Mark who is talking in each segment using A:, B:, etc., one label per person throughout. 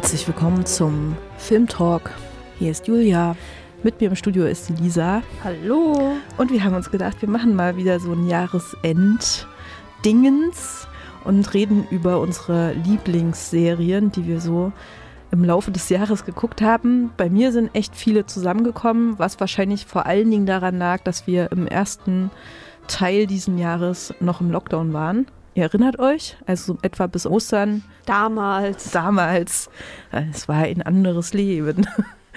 A: Herzlich willkommen zum Filmtalk. Hier ist Julia. Mit mir im Studio ist die Lisa.
B: Hallo.
A: Und wir haben uns gedacht, wir machen mal wieder so ein Jahresend-Dingens und reden über unsere Lieblingsserien, die wir so im Laufe des Jahres geguckt haben. Bei mir sind echt viele zusammengekommen, was wahrscheinlich vor allen Dingen daran lag, dass wir im ersten Teil diesen Jahres noch im Lockdown waren. Ihr erinnert euch? Also etwa bis Ostern.
B: Damals.
A: Damals. Es war ein anderes Leben.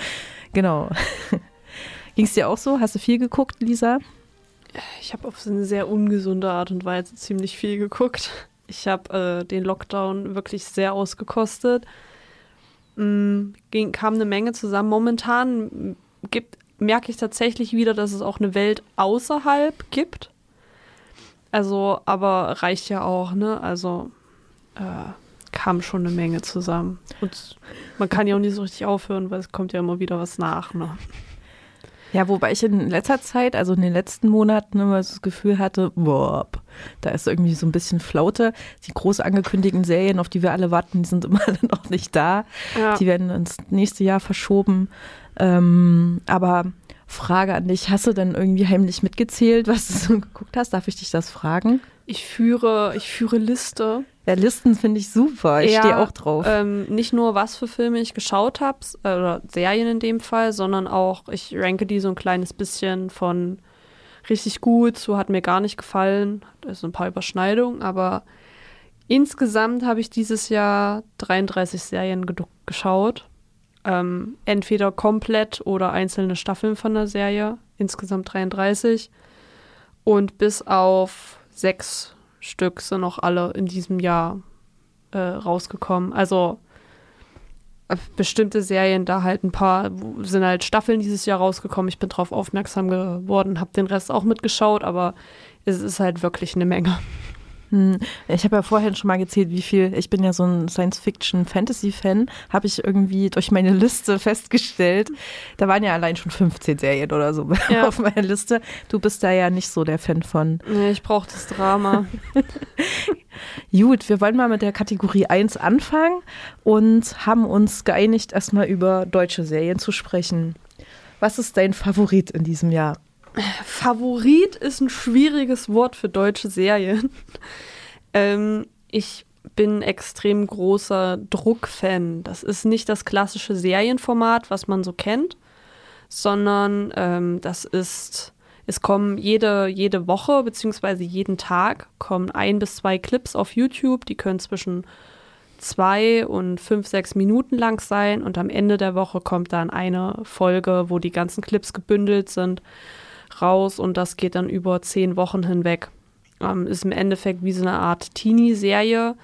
A: genau. Ging es dir auch so? Hast du viel geguckt, Lisa?
B: Ich habe auf so eine sehr ungesunde Art und Weise ziemlich viel geguckt. Ich habe äh, den Lockdown wirklich sehr ausgekostet. Mm, ging, kam eine Menge zusammen. Momentan gibt, merke ich tatsächlich wieder, dass es auch eine Welt außerhalb gibt. Also, aber reicht ja auch, ne? Also äh, kam schon eine Menge zusammen. Und man kann ja auch nicht so richtig aufhören, weil es kommt ja immer wieder was nach, ne?
A: Ja, wobei ich in letzter Zeit, also in den letzten Monaten, immer das Gefühl hatte, boah, da ist irgendwie so ein bisschen Flaute. Die groß angekündigten Serien, auf die wir alle warten, die sind immer noch nicht da. Ja. Die werden ins nächste Jahr verschoben. Ähm, aber Frage an dich. Hast du denn irgendwie heimlich mitgezählt, was du so geguckt hast? Darf ich dich das fragen?
B: Ich führe, ich führe Liste.
A: Ja, Listen finde ich super. Ich ja, stehe auch drauf.
B: Ähm, nicht nur, was für Filme ich geschaut habe, äh, oder Serien in dem Fall, sondern auch, ich ranke die so ein kleines bisschen von richtig gut, so hat mir gar nicht gefallen. Da ist ein paar Überschneidungen, aber insgesamt habe ich dieses Jahr 33 Serien geschaut ähm, entweder komplett oder einzelne Staffeln von der Serie, insgesamt 33. Und bis auf sechs Stück sind noch alle in diesem Jahr äh, rausgekommen. Also äh, bestimmte Serien, da halt ein paar, sind halt Staffeln dieses Jahr rausgekommen. Ich bin darauf aufmerksam geworden, habe den Rest auch mitgeschaut, aber es ist halt wirklich eine Menge.
A: Hm, ich habe ja vorhin schon mal gezählt, wie viel, ich bin ja so ein Science-Fiction-Fantasy-Fan, habe ich irgendwie durch meine Liste festgestellt. Da waren ja allein schon 15 Serien oder so ja. auf meiner Liste. Du bist da ja nicht so der Fan von.
B: Nee, ich brauche das Drama.
A: Gut, wir wollen mal mit der Kategorie 1 anfangen und haben uns geeinigt, erstmal über deutsche Serien zu sprechen. Was ist dein Favorit in diesem Jahr?
B: Favorit ist ein schwieriges Wort für deutsche Serien. ähm, ich bin extrem großer Druckfan. Das ist nicht das klassische Serienformat, was man so kennt, sondern ähm, das ist, es kommen jede, jede Woche beziehungsweise jeden Tag kommen ein bis zwei Clips auf YouTube, die können zwischen zwei und fünf, sechs Minuten lang sein und am Ende der Woche kommt dann eine Folge, wo die ganzen Clips gebündelt sind raus und das geht dann über zehn Wochen hinweg. Ähm, ist im Endeffekt wie so eine Art Teenie-Serie,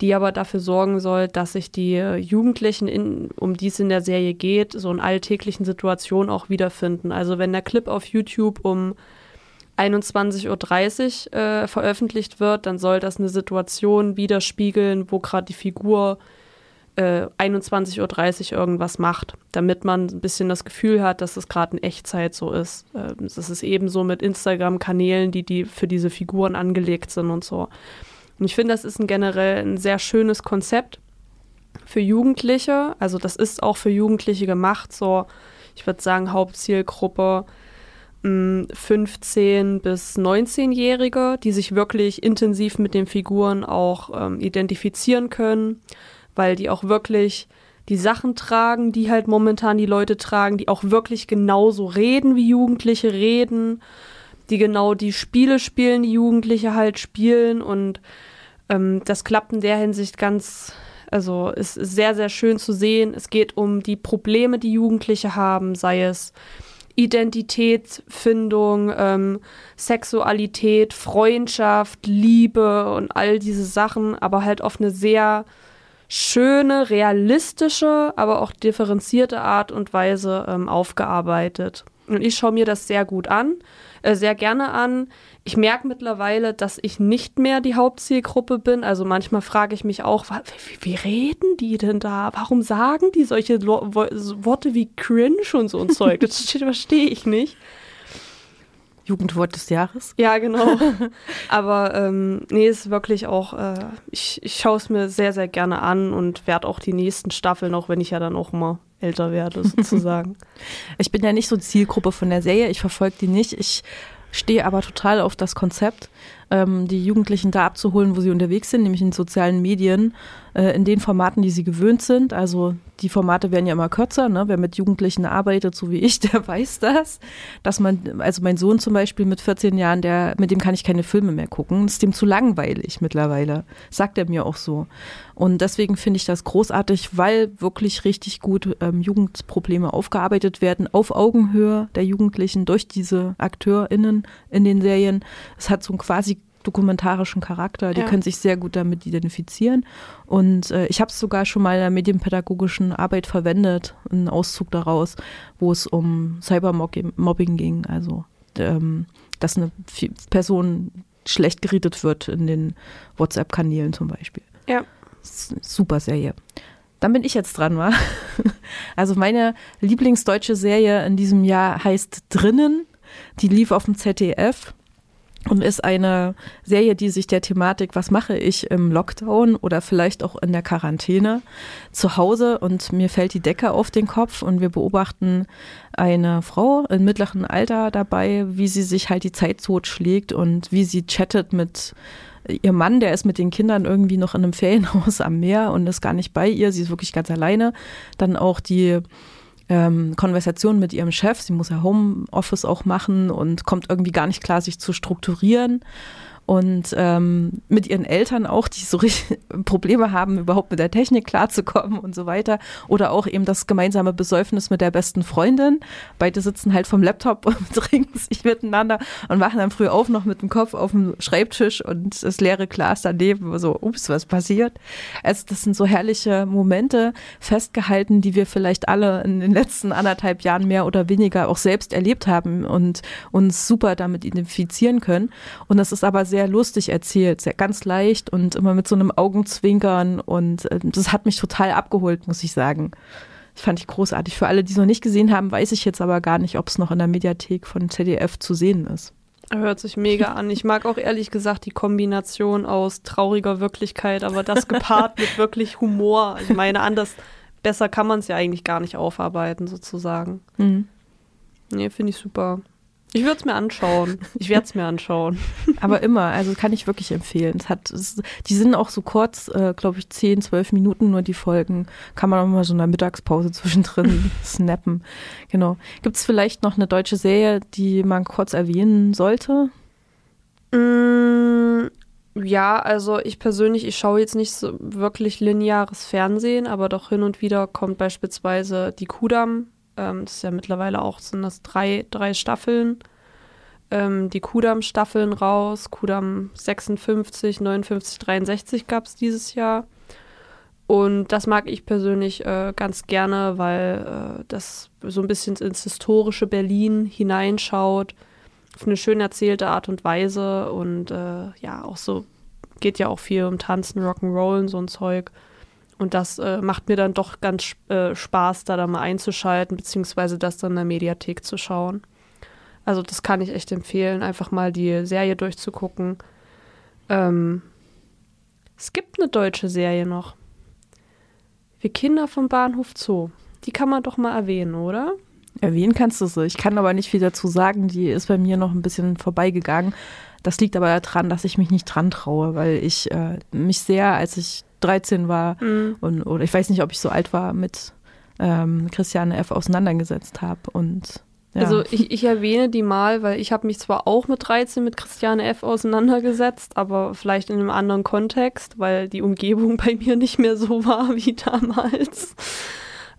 B: die aber dafür sorgen soll, dass sich die Jugendlichen, in, um die es in der Serie geht, so in alltäglichen Situationen auch wiederfinden. Also wenn der Clip auf YouTube um 21.30 Uhr äh, veröffentlicht wird, dann soll das eine Situation widerspiegeln, wo gerade die Figur äh, 21.30 Uhr irgendwas macht, damit man ein bisschen das Gefühl hat, dass es gerade in Echtzeit so ist. Äh, das ist ebenso mit Instagram-Kanälen, die, die für diese Figuren angelegt sind und so. Und ich finde, das ist ein generell ein sehr schönes Konzept für Jugendliche. Also das ist auch für Jugendliche gemacht, so ich würde sagen Hauptzielgruppe 15 hm, bis 19-Jährige, die sich wirklich intensiv mit den Figuren auch ähm, identifizieren können weil die auch wirklich die Sachen tragen, die halt momentan die Leute tragen, die auch wirklich genauso reden, wie Jugendliche reden, die genau die Spiele spielen, die Jugendliche halt spielen und ähm, das klappt in der Hinsicht ganz, also es ist sehr, sehr schön zu sehen. Es geht um die Probleme, die Jugendliche haben, sei es Identitätsfindung, ähm, Sexualität, Freundschaft, Liebe und all diese Sachen, aber halt auf eine sehr schöne, realistische, aber auch differenzierte Art und Weise ähm, aufgearbeitet. Und ich schaue mir das sehr gut an, äh, sehr gerne an. Ich merke mittlerweile, dass ich nicht mehr die Hauptzielgruppe bin. Also manchmal frage ich mich auch, wie, wie reden die denn da? Warum sagen die solche Lo Worte wie cringe und so ein Zeug? Das verstehe ich nicht.
A: Jugendwort des Jahres.
B: Ja, genau. Aber ähm, nee, ist wirklich auch, äh, ich, ich schaue es mir sehr, sehr gerne an und werde auch die nächsten Staffeln, auch wenn ich ja dann auch immer älter werde, sozusagen.
A: ich bin ja nicht so Zielgruppe von der Serie, ich verfolge die nicht. Ich stehe aber total auf das Konzept, ähm, die Jugendlichen da abzuholen, wo sie unterwegs sind, nämlich in sozialen Medien, äh, in den Formaten, die sie gewöhnt sind. Also die Formate werden ja immer kürzer. Ne? Wer mit Jugendlichen arbeitet, so wie ich, der weiß das. Dass man, also mein Sohn zum Beispiel mit 14 Jahren, der, mit dem kann ich keine Filme mehr gucken. Ist dem zu langweilig mittlerweile. Sagt er mir auch so. Und deswegen finde ich das großartig, weil wirklich richtig gut ähm, Jugendprobleme aufgearbeitet werden, auf Augenhöhe der Jugendlichen durch diese AkteurInnen in den Serien. Es hat so ein quasi dokumentarischen Charakter. Die ja. können sich sehr gut damit identifizieren. Und äh, ich habe es sogar schon mal in der medienpädagogischen Arbeit verwendet, einen Auszug daraus, wo es um Cybermobbing ging. Also, ähm, dass eine Person schlecht geredet wird in den WhatsApp-Kanälen zum Beispiel.
B: Ja.
A: Super Serie. Dann bin ich jetzt dran, wa? Also meine Lieblingsdeutsche Serie in diesem Jahr heißt Drinnen. Die lief auf dem ZDF und ist eine Serie, die sich der Thematik, was mache ich im Lockdown oder vielleicht auch in der Quarantäne zu Hause und mir fällt die Decke auf den Kopf und wir beobachten eine Frau im mittleren Alter dabei, wie sie sich halt die Zeit totschlägt und wie sie chattet mit ihrem Mann, der ist mit den Kindern irgendwie noch in einem Ferienhaus am Meer und ist gar nicht bei ihr, sie ist wirklich ganz alleine. Dann auch die ähm, Konversation mit ihrem Chef. Sie muss ja Homeoffice auch machen und kommt irgendwie gar nicht klar, sich zu strukturieren und ähm, mit ihren Eltern auch, die so richtig Probleme haben, überhaupt mit der Technik klarzukommen und so weiter. Oder auch eben das gemeinsame Besäufnis mit der besten Freundin. Beide sitzen halt vom Laptop und trinken sich miteinander und wachen dann früh auf, noch mit dem Kopf auf dem Schreibtisch und das leere Glas daneben, so, ups, was passiert. Also das sind so herrliche Momente festgehalten, die wir vielleicht alle in den letzten anderthalb Jahren mehr oder weniger auch selbst erlebt haben und uns super damit identifizieren können. Und das ist aber sehr sehr lustig erzählt, sehr ganz leicht und immer mit so einem Augenzwinkern und äh, das hat mich total abgeholt, muss ich sagen. Das fand ich großartig. Für alle, die es noch nicht gesehen haben, weiß ich jetzt aber gar nicht, ob es noch in der Mediathek von ZDF zu sehen ist.
B: Hört sich mega an. Ich mag auch ehrlich gesagt die Kombination aus trauriger Wirklichkeit, aber das gepaart mit wirklich Humor. Ich meine, anders, besser kann man es ja eigentlich gar nicht aufarbeiten, sozusagen. Mhm. Nee, finde ich super. Ich würde es mir anschauen. Ich werde es mir anschauen.
A: Aber immer, also kann ich wirklich empfehlen. Es hat, es, die sind auch so kurz, äh, glaube ich, 10, 12 Minuten nur die Folgen. Kann man auch mal so in der Mittagspause zwischendrin snappen. Genau. Gibt es vielleicht noch eine deutsche Serie, die man kurz erwähnen sollte?
B: Mm, ja, also ich persönlich, ich schaue jetzt nicht so wirklich lineares Fernsehen, aber doch hin und wieder kommt beispielsweise die Kudam ähm, das ist ja mittlerweile auch, sind das drei, drei Staffeln. Ähm, die Kudam-Staffeln raus. Kudam 56, 59, 63 gab es dieses Jahr. Und das mag ich persönlich äh, ganz gerne, weil äh, das so ein bisschen ins historische Berlin hineinschaut, auf eine schön erzählte Art und Weise und äh, ja, auch so geht ja auch viel um Tanzen, Rock'n'Roll und so ein Zeug. Und das äh, macht mir dann doch ganz äh, Spaß, da dann mal einzuschalten, beziehungsweise das dann in der Mediathek zu schauen. Also das kann ich echt empfehlen, einfach mal die Serie durchzugucken. Ähm, es gibt eine deutsche Serie noch. Wir Kinder vom Bahnhof Zoo. Die kann man doch mal erwähnen, oder?
A: Erwähnen kannst du sie. Ich kann aber nicht viel dazu sagen. Die ist bei mir noch ein bisschen vorbeigegangen. Das liegt aber daran, dass ich mich nicht dran traue, weil ich äh, mich sehr, als ich 13 war mhm. und oder ich weiß nicht, ob ich so alt war, mit ähm, Christiane F. auseinandergesetzt habe. Und
B: ja. Also ich, ich erwähne die mal, weil ich habe mich zwar auch mit 13 mit Christiane F. auseinandergesetzt, aber vielleicht in einem anderen Kontext, weil die Umgebung bei mir nicht mehr so war wie damals.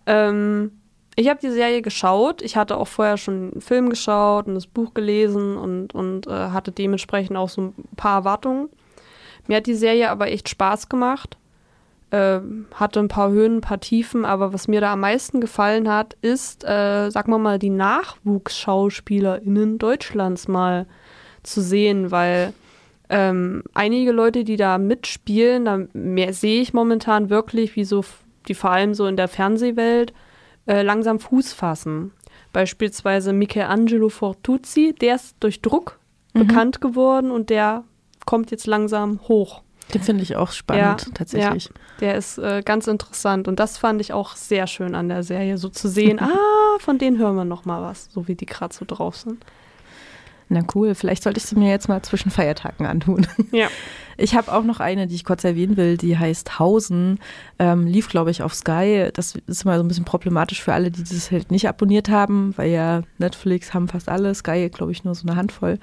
B: Ähm, ich habe die Serie geschaut. Ich hatte auch vorher schon einen Film geschaut und das Buch gelesen und, und äh, hatte dementsprechend auch so ein paar Erwartungen. Mir hat die Serie aber echt Spaß gemacht. Äh, hatte ein paar Höhen, ein paar Tiefen, aber was mir da am meisten gefallen hat, ist, äh, sagen wir mal, die NachwuchsschauspielerInnen Deutschlands mal zu sehen, weil ähm, einige Leute, die da mitspielen, da sehe ich momentan wirklich, wie so, die vor allem so in der Fernsehwelt äh, langsam Fuß fassen. Beispielsweise Michelangelo Fortuzzi, der ist durch Druck mhm. bekannt geworden und der kommt jetzt langsam hoch.
A: Den finde ich auch spannend, ja, tatsächlich. Ja,
B: der ist äh, ganz interessant und das fand ich auch sehr schön an der Serie, so zu sehen, ah, von denen hören wir noch mal was, so wie die gerade so drauf sind.
A: Na cool, vielleicht sollte ich sie mir jetzt mal zwischen Feiertagen antun.
B: Ja.
A: Ich habe auch noch eine, die ich kurz erwähnen will, die heißt Hausen. Ähm, lief, glaube ich, auf Sky. Das ist immer so ein bisschen problematisch für alle, die das halt nicht abonniert haben, weil ja Netflix haben fast alle, Sky, glaube ich, nur so eine Handvoll.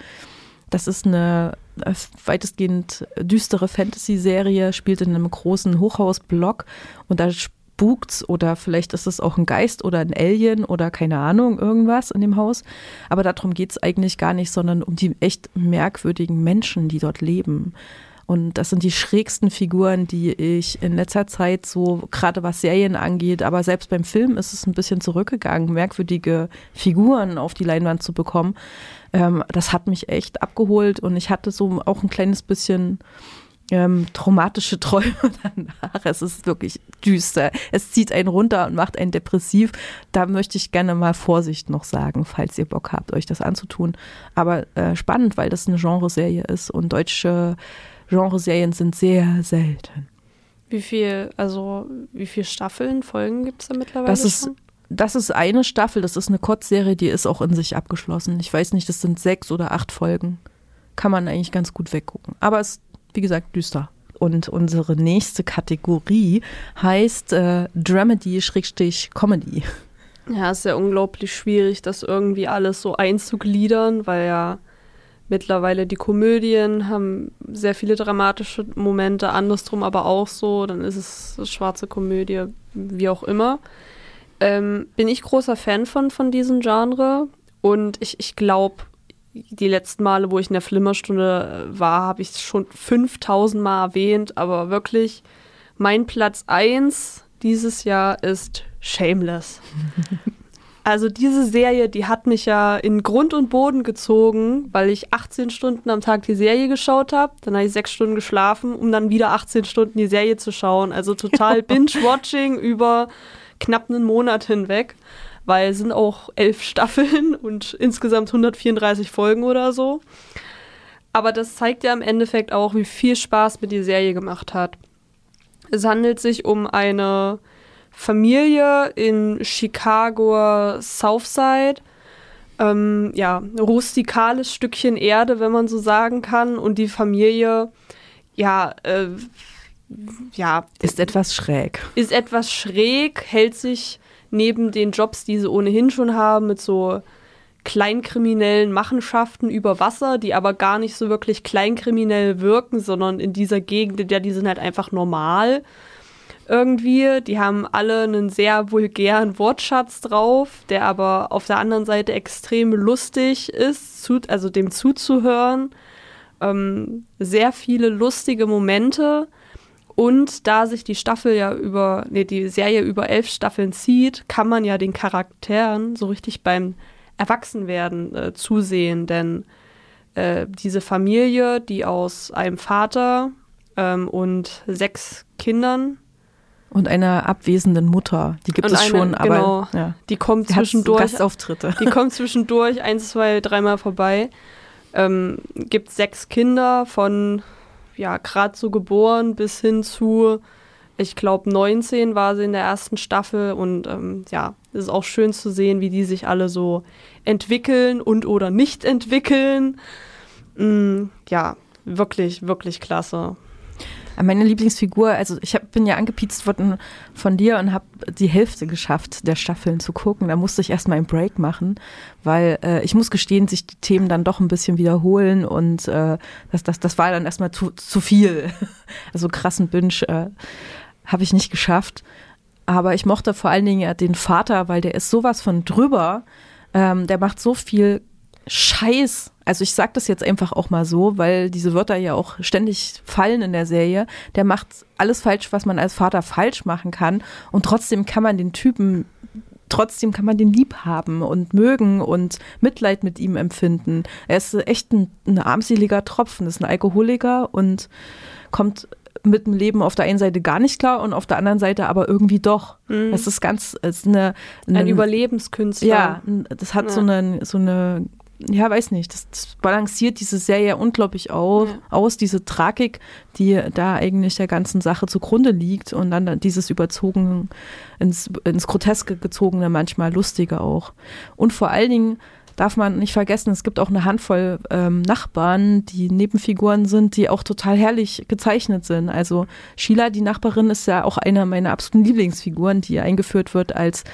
A: Das ist eine äh, weitestgehend düstere Fantasy-Serie, spielt in einem großen Hochhausblock und da spukt's oder vielleicht ist es auch ein Geist oder ein Alien oder keine Ahnung, irgendwas in dem Haus. Aber darum geht es eigentlich gar nicht, sondern um die echt merkwürdigen Menschen, die dort leben. Und das sind die schrägsten Figuren, die ich in letzter Zeit so, gerade was Serien angeht, aber selbst beim Film ist es ein bisschen zurückgegangen, merkwürdige Figuren auf die Leinwand zu bekommen. Ähm, das hat mich echt abgeholt und ich hatte so auch ein kleines bisschen ähm, traumatische Träume danach. Es ist wirklich düster. Es zieht einen runter und macht einen depressiv. Da möchte ich gerne mal Vorsicht noch sagen, falls ihr Bock habt, euch das anzutun. Aber äh, spannend, weil das eine Genreserie ist und deutsche Genreserien sind sehr selten.
B: Wie viel, also wie viele Staffeln, Folgen gibt es da mittlerweile
A: das ist,
B: schon?
A: Das ist eine Staffel, das ist eine Kurzserie, die ist auch in sich abgeschlossen. Ich weiß nicht, das sind sechs oder acht Folgen. Kann man eigentlich ganz gut weggucken. Aber es wie gesagt, düster. Und unsere nächste Kategorie heißt äh, Dramedy-Comedy.
B: Ja, ist ja unglaublich schwierig, das irgendwie alles so einzugliedern, weil ja mittlerweile die Komödien haben sehr viele dramatische Momente, andersrum aber auch so, dann ist es schwarze Komödie, wie auch immer. Ähm, bin ich großer Fan von, von diesem Genre und ich, ich glaube, die letzten Male, wo ich in der Flimmerstunde war, habe ich es schon 5000 Mal erwähnt, aber wirklich mein Platz 1 dieses Jahr ist Shameless. Also diese Serie, die hat mich ja in Grund und Boden gezogen, weil ich 18 Stunden am Tag die Serie geschaut habe. Dann habe ich sechs Stunden geschlafen, um dann wieder 18 Stunden die Serie zu schauen. Also total Binge-Watching über knapp einen Monat hinweg, weil es sind auch elf Staffeln und insgesamt 134 Folgen oder so. Aber das zeigt ja im Endeffekt auch, wie viel Spaß mir die Serie gemacht hat. Es handelt sich um eine Familie in Chicago Southside. Ähm, ja, rustikales Stückchen Erde, wenn man so sagen kann. Und die Familie, ja, äh, ja.
A: Ist etwas schräg.
B: Ist etwas schräg, hält sich neben den Jobs, die sie ohnehin schon haben, mit so kleinkriminellen Machenschaften über Wasser, die aber gar nicht so wirklich kleinkriminell wirken, sondern in dieser Gegend, in die sind halt einfach normal irgendwie. Die haben alle einen sehr vulgären Wortschatz drauf, der aber auf der anderen Seite extrem lustig ist, zu, also dem zuzuhören. Ähm, sehr viele lustige Momente. Und da sich die Staffel ja über, nee, die Serie über elf Staffeln zieht, kann man ja den Charakteren so richtig beim Erwachsenwerden äh, zusehen. Denn äh, diese Familie, die aus einem Vater ähm, und sechs Kindern
A: und einer abwesenden Mutter. Die gibt es eine, schon, aber genau,
B: ja. die kommt zwischendurch.
A: Gastauftritte.
B: Die kommt zwischendurch ein, zwei, dreimal vorbei. Ähm, gibt sechs Kinder von ja gerade so geboren bis hin zu, ich glaube 19 war sie in der ersten Staffel und ähm, ja, es ist auch schön zu sehen, wie die sich alle so entwickeln und oder nicht entwickeln. Mm, ja, wirklich, wirklich klasse.
A: Meine Lieblingsfigur, also ich hab, bin ja angepiezt worden von dir und habe die Hälfte geschafft, der Staffeln zu gucken. Da musste ich erstmal einen Break machen, weil äh, ich muss gestehen, sich die Themen dann doch ein bisschen wiederholen und äh, das, das, das war dann erstmal zu, zu viel. Also krassen Binge äh, habe ich nicht geschafft. aber ich mochte vor allen Dingen ja den Vater, weil der ist sowas von drüber. Ähm, der macht so viel Scheiß. Also ich sag das jetzt einfach auch mal so, weil diese Wörter ja auch ständig fallen in der Serie. Der macht alles falsch, was man als Vater falsch machen kann. Und trotzdem kann man den Typen, trotzdem kann man den lieb haben und mögen und Mitleid mit ihm empfinden. Er ist echt ein, ein armseliger Tropfen, ist ein Alkoholiker und kommt mit dem Leben auf der einen Seite gar nicht klar und auf der anderen Seite aber irgendwie doch.
B: Mhm.
A: Das ist ganz, es ist eine, eine
B: Ein Überlebenskünstler.
A: ja, das hat so
B: Ja.
A: eine, so eine, ja, weiß nicht, das, das balanciert diese Serie unglaublich auf,
B: Ja.
A: aus, diese Tragik, die da eigentlich der ganzen Sache zugrunde liegt und dann dieses überzogen, ins, ins Groteske gezogene, manchmal lustige auch. Und vor allen Dingen darf man nicht vergessen, es gibt auch eine Handvoll ähm, Nachbarn, die Nebenfiguren sind, die auch total herrlich gezeichnet sind. Also Sheila, die Nachbarin, ist ja auch eine meiner absoluten Lieblingsfiguren, die eingeführt wird als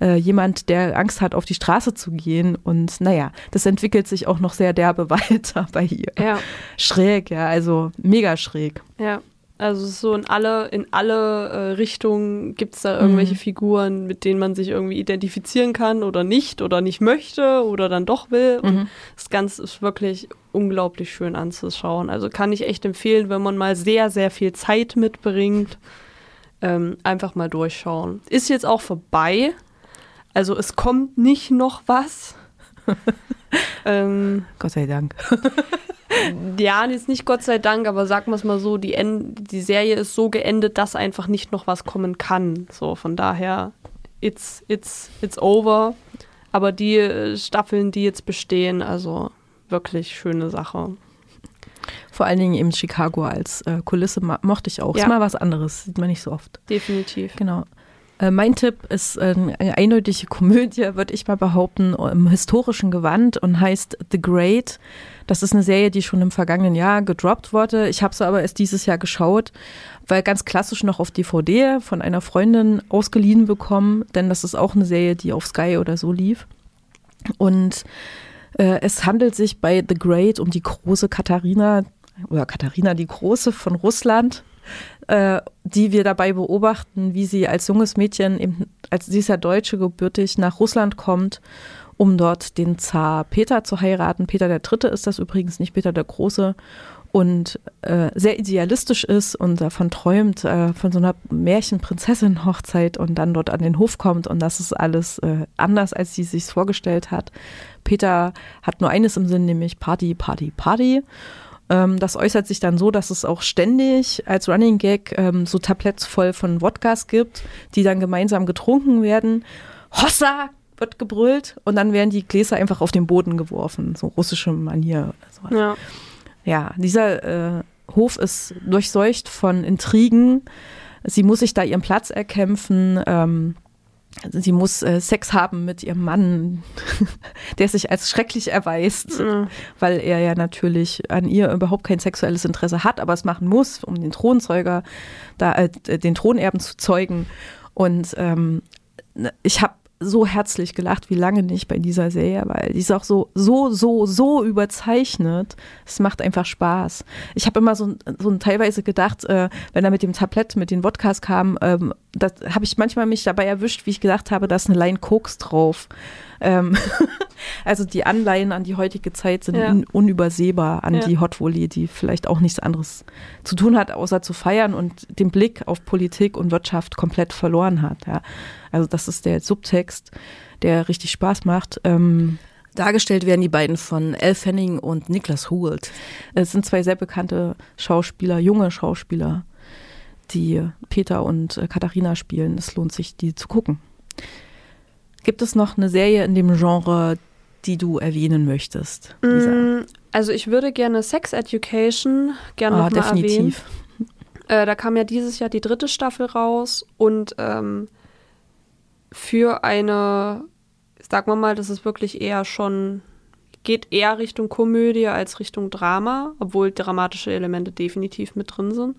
A: äh, jemand, der Angst hat, auf die Straße zu gehen. Und naja, das entwickelt sich auch noch sehr derbe weiter bei ihr.
B: Ja,
A: Schräg, ja, also mega schräg.
B: ja. Also es ist so in alle, in alle äh, Richtungen gibt es da irgendwelche
A: Mhm.
B: Figuren, mit denen man sich irgendwie identifizieren kann oder nicht oder nicht möchte oder dann doch will. Und
A: Mhm.
B: das Ganze ist wirklich unglaublich schön anzuschauen. Also kann ich echt empfehlen, wenn man mal sehr, sehr viel Zeit mitbringt, ähm, einfach mal durchschauen. Ist jetzt auch vorbei. Also es kommt nicht noch was. ähm,
A: Gott sei Dank.
B: ja, jetzt nicht Gott sei Dank, aber sagen wir es mal so, die, End die Serie ist so geendet, dass einfach nicht noch was kommen kann. So, von daher, it's, it's, it's over. Aber die äh, Staffeln, die jetzt bestehen, also wirklich schöne Sache.
A: Vor allen Dingen eben Chicago als äh, Kulisse mochte ich auch.
B: Ja.
A: Ist mal was anderes, sieht man nicht so oft.
B: Definitiv.
A: Genau. Äh, mein Tipp ist äh, eine eindeutige Komödie, würde ich mal behaupten, im historischen Gewand und heißt The Great. Das ist eine Serie, die schon im vergangenen Jahr gedroppt wurde. Ich habe sie aber erst dieses Jahr geschaut, weil ganz klassisch noch auf DVD von einer Freundin ausgeliehen bekommen, denn das ist auch eine Serie, die auf Sky oder so lief. Und äh, es handelt sich bei The Great um die große Katharina oder Katharina die Große von Russland, äh, die wir dabei beobachten, wie sie als junges Mädchen, eben, als sie ist ja Deutsche gebürtig, nach Russland kommt, um dort den Zar Peter zu heiraten. Peter der Dritte ist das übrigens, nicht Peter der Große. Und äh, sehr idealistisch ist und davon träumt, äh, von so einer Märchenprinzessin-Hochzeit und dann dort an den Hof kommt und das ist alles äh, anders, als sie sich vorgestellt hat. Peter hat nur eines im Sinn, nämlich Party, Party, Party. Ähm, das äußert sich dann so, dass es auch ständig als Running Gag ähm, so Tabletts voll von Wodkas gibt, die dann gemeinsam getrunken werden. Hossa wird gebrüllt und dann werden die Gläser einfach auf den Boden geworfen, so russische Manier oder sowas.
B: Ja.
A: Ja, dieser äh, Hof ist durchseucht von Intrigen. Sie muss sich da ihren Platz erkämpfen. Ähm, sie muss äh, Sex haben mit ihrem Mann, der sich als schrecklich erweist,
B: Ja.
A: weil er ja natürlich an ihr überhaupt kein sexuelles Interesse hat, aber es machen muss, um den Thronzeuger, da, äh, den Thronerben zu zeugen. Und ähm, ich habe so herzlich gelacht wie lange nicht bei dieser Serie, weil die ist auch so, so, so, so überzeichnet. Es macht einfach Spaß. Ich habe immer so, so teilweise gedacht, äh, wenn er mit dem Tablett, mit den Wodkas kam, ähm, da habe ich manchmal mich dabei erwischt, wie ich gedacht habe, da ist eine Line Koks drauf. Ähm, also die Anleihen an die heutige Zeit sind
B: Ja.
A: un unübersehbar, an
B: Ja.
A: die Hot Volley, die vielleicht auch nichts anderes zu tun hat, außer zu feiern und den Blick auf Politik und Wirtschaft komplett verloren hat. Ja. Also das ist der Subtext, der richtig Spaß macht. Ähm, Dargestellt werden die beiden von Elle Fanning und Niklas Hoult. Es sind zwei sehr bekannte Schauspieler, junge Schauspieler, die Peter und äh, Katharina spielen. Es lohnt sich, die zu gucken. Gibt es noch eine Serie in dem Genre, die du erwähnen möchtest? Lisa?
B: Mm, Also ich würde gerne Sex Education gerne
A: Ah,
B: noch mal erwähnen.
A: definitiv.
B: Äh, da kam ja dieses Jahr die dritte Staffel raus und ähm, für eine, sagen wir mal, das ist wirklich eher schon, geht eher Richtung Komödie als Richtung Drama, obwohl dramatische Elemente definitiv mit drin sind.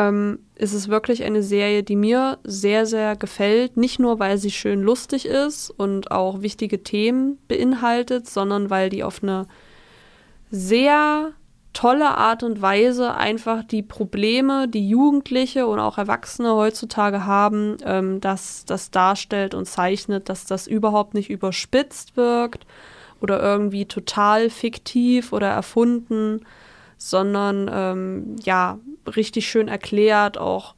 B: Ähm, ist es wirklich eine Serie, die mir sehr, sehr gefällt. Nicht nur, weil sie schön lustig ist und auch wichtige Themen beinhaltet, sondern weil die auf eine sehr tolle Art und Weise einfach die Probleme, die Jugendliche und auch Erwachsene heutzutage haben, ähm, dass das darstellt und zeichnet, dass das überhaupt nicht überspitzt wirkt oder irgendwie total fiktiv oder erfunden, sondern ähm, ja, richtig schön erklärt. Auch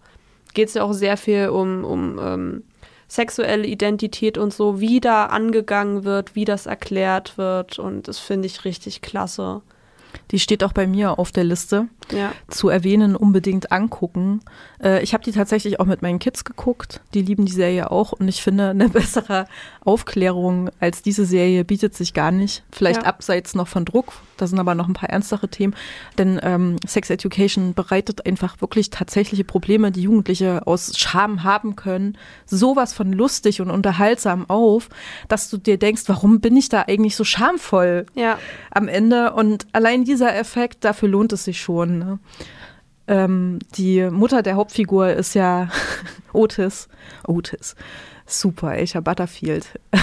B: geht es ja auch sehr viel um, um ähm, sexuelle Identität und so, wie da angegangen wird, wie das erklärt wird. Und das finde ich richtig klasse.
A: Die steht auch bei mir auf der Liste.
B: Ja.
A: Zu erwähnen, unbedingt angucken. Äh, ich habe die tatsächlich auch mit meinen Kids geguckt. Die lieben die Serie auch. Und ich finde, eine bessere Aufklärung als diese Serie bietet sich gar nicht. Vielleicht
B: Ja.
A: abseits noch von Druck. Da sind aber noch ein paar ernstere Themen. Denn ähm, Sex Education bereitet einfach wirklich tatsächliche Probleme, die Jugendliche aus Scham haben können. Sowas von lustig und unterhaltsam auf, dass du dir denkst, warum bin ich da eigentlich so schamvoll?
B: Ja.
A: am Ende. Und allein dieser Effekt, dafür lohnt es sich schon. Ne? Ähm, die Mutter der Hauptfigur ist ja Otis. Otis. Super, Aisha Butterfield.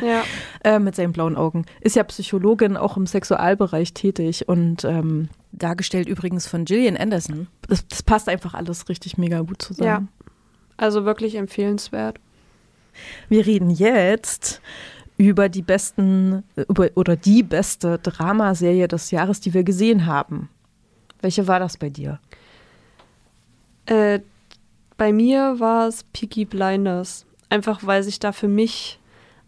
B: Ja.
A: äh, mit seinen blauen Augen. Ist ja Psychologin, auch im Sexualbereich tätig und ähm, dargestellt übrigens von Gillian Anderson. Das, das passt einfach alles richtig mega gut zusammen.
B: Ja. Also wirklich empfehlenswert.
A: Wir reden jetzt über die besten über, oder die beste Dramaserie des Jahres, die wir gesehen haben. Welche war das bei dir?
B: Äh, bei mir war es Peaky Blinders. Einfach weil sich da für mich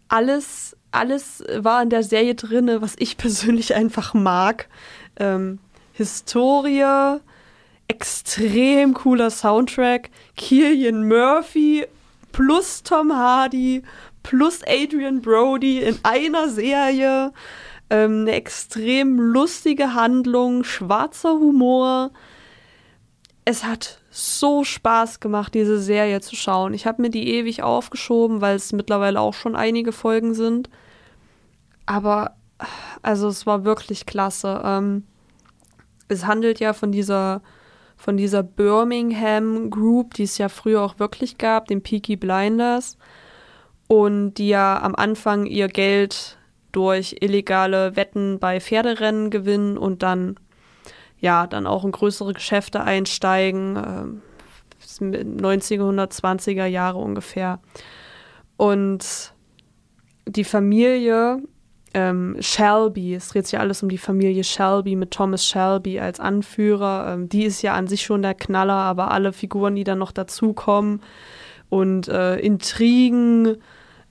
B: alles, alles war in der Serie drin, was ich persönlich einfach mag. Ähm, Historie, extrem cooler Soundtrack, Killian Murphy plus Tom Hardy plus Adrian Brody in einer Serie. Ähm, eine extrem lustige Handlung, schwarzer Humor. Es hat so Spaß gemacht, diese Serie zu schauen. Ich habe mir die ewig aufgeschoben, weil es mittlerweile auch schon einige Folgen sind. Aber also es war wirklich klasse. Ähm, es handelt ja von dieser von dieser Birmingham Group, die es ja früher auch wirklich gab, den Peaky Blinders und die ja am Anfang ihr Geld durch illegale Wetten bei Pferderennen gewinnen und dann ja dann auch in größere Geschäfte einsteigen, ähm, 1920er Jahre ungefähr. Und die Familie ähm, Shelby, es dreht sich alles um die Familie Shelby mit Thomas Shelby als Anführer. Ähm, die ist ja an sich schon der Knaller, aber alle Figuren, die dann noch dazukommen und äh, Intrigen